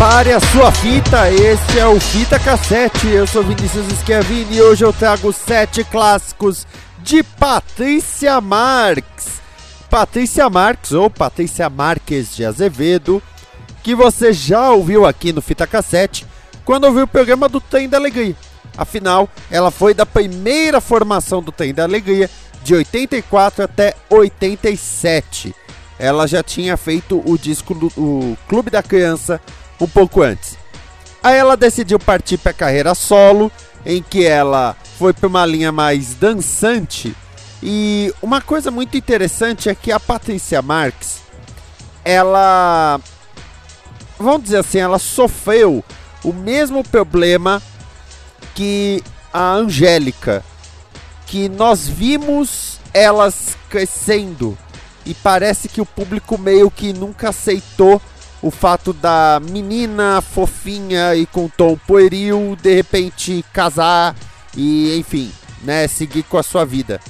Prepare a sua fita, este é o Fita Cassete. Eu sou Vinícius Schiavini e hoje eu trago sete clássicos de Patrícia Marques. Patrícia Marques ou Patrícia Marques de Azevedo, que você já ouviu aqui no Fita Cassete quando ouviu o programa do Trem da Alegria. Afinal, ela foi da primeira formação do Trem da Alegria, de 84 até 87 ela já tinha feito o disco do o Clube da Criança um pouco antes. Aí ela decidiu partir para a carreira solo, em que ela foi para uma linha mais dançante. E uma coisa muito interessante é que a Patrícia Marques, ela, vamos dizer assim, ela sofreu o mesmo problema que a Angélica, que nós vimos elas crescendo e parece que o público meio que nunca aceitou o fato da menina fofinha e com tom pueril de repente casar e enfim, né, seguir com a sua vida.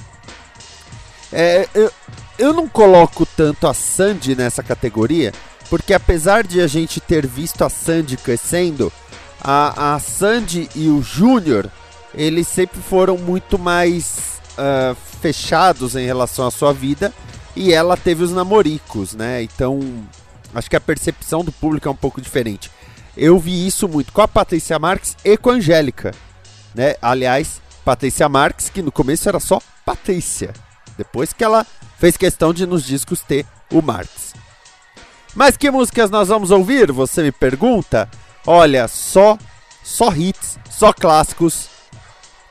É, eu, eu não coloco tanto a Sandy nessa categoria, porque apesar de a gente ter visto a Sandy crescendo, a, a Sandy e o Júnior, eles sempre foram muito mais uh, fechados em relação à sua vida e ela teve os namoricos, né? Então Acho que a percepção do público é um pouco diferente. Eu vi isso muito com a Patrícia Marques e com a Angélica. Né? Aliás, Patrícia Marques, que no começo era só Patrícia. Depois que ela fez questão de nos discos ter o Marques. Mas que músicas nós vamos ouvir? Você me pergunta? Olha, só só hits, só clássicos.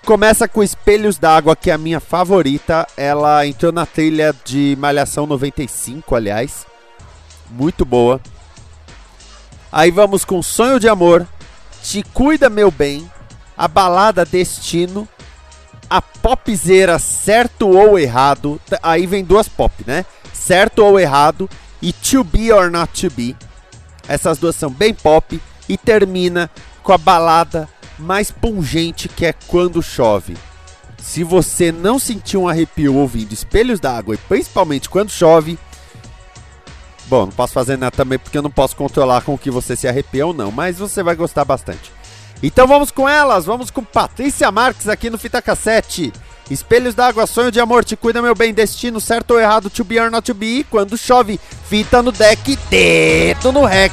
Começa com Espelhos d'Água, que é a minha favorita. Ela entrou na trilha de Malhação 95, aliás muito boa. Aí vamos com Sonho de Amor, Te Cuida Meu Bem, A Balada Destino, a popzeira Certo ou Errado, aí vem duas pop, né? Certo ou Errado e To Be or Not To Be. Essas duas são bem pop e termina com a balada mais pungente que é Quando Chove. Se você não sentiu um arrepio ouvindo Espelhos d'Água e principalmente quando chove, Bom, não posso fazer nada também porque eu não posso controlar com que você se arrepia ou não, mas você vai gostar bastante. Então vamos com elas, vamos com Patrícia Marques aqui no Fita Cassete. Espelhos d'água, sonho de amor, te cuida meu bem, destino, certo ou errado, to be or not to be. Quando chove, fita no deck, dedo no rec.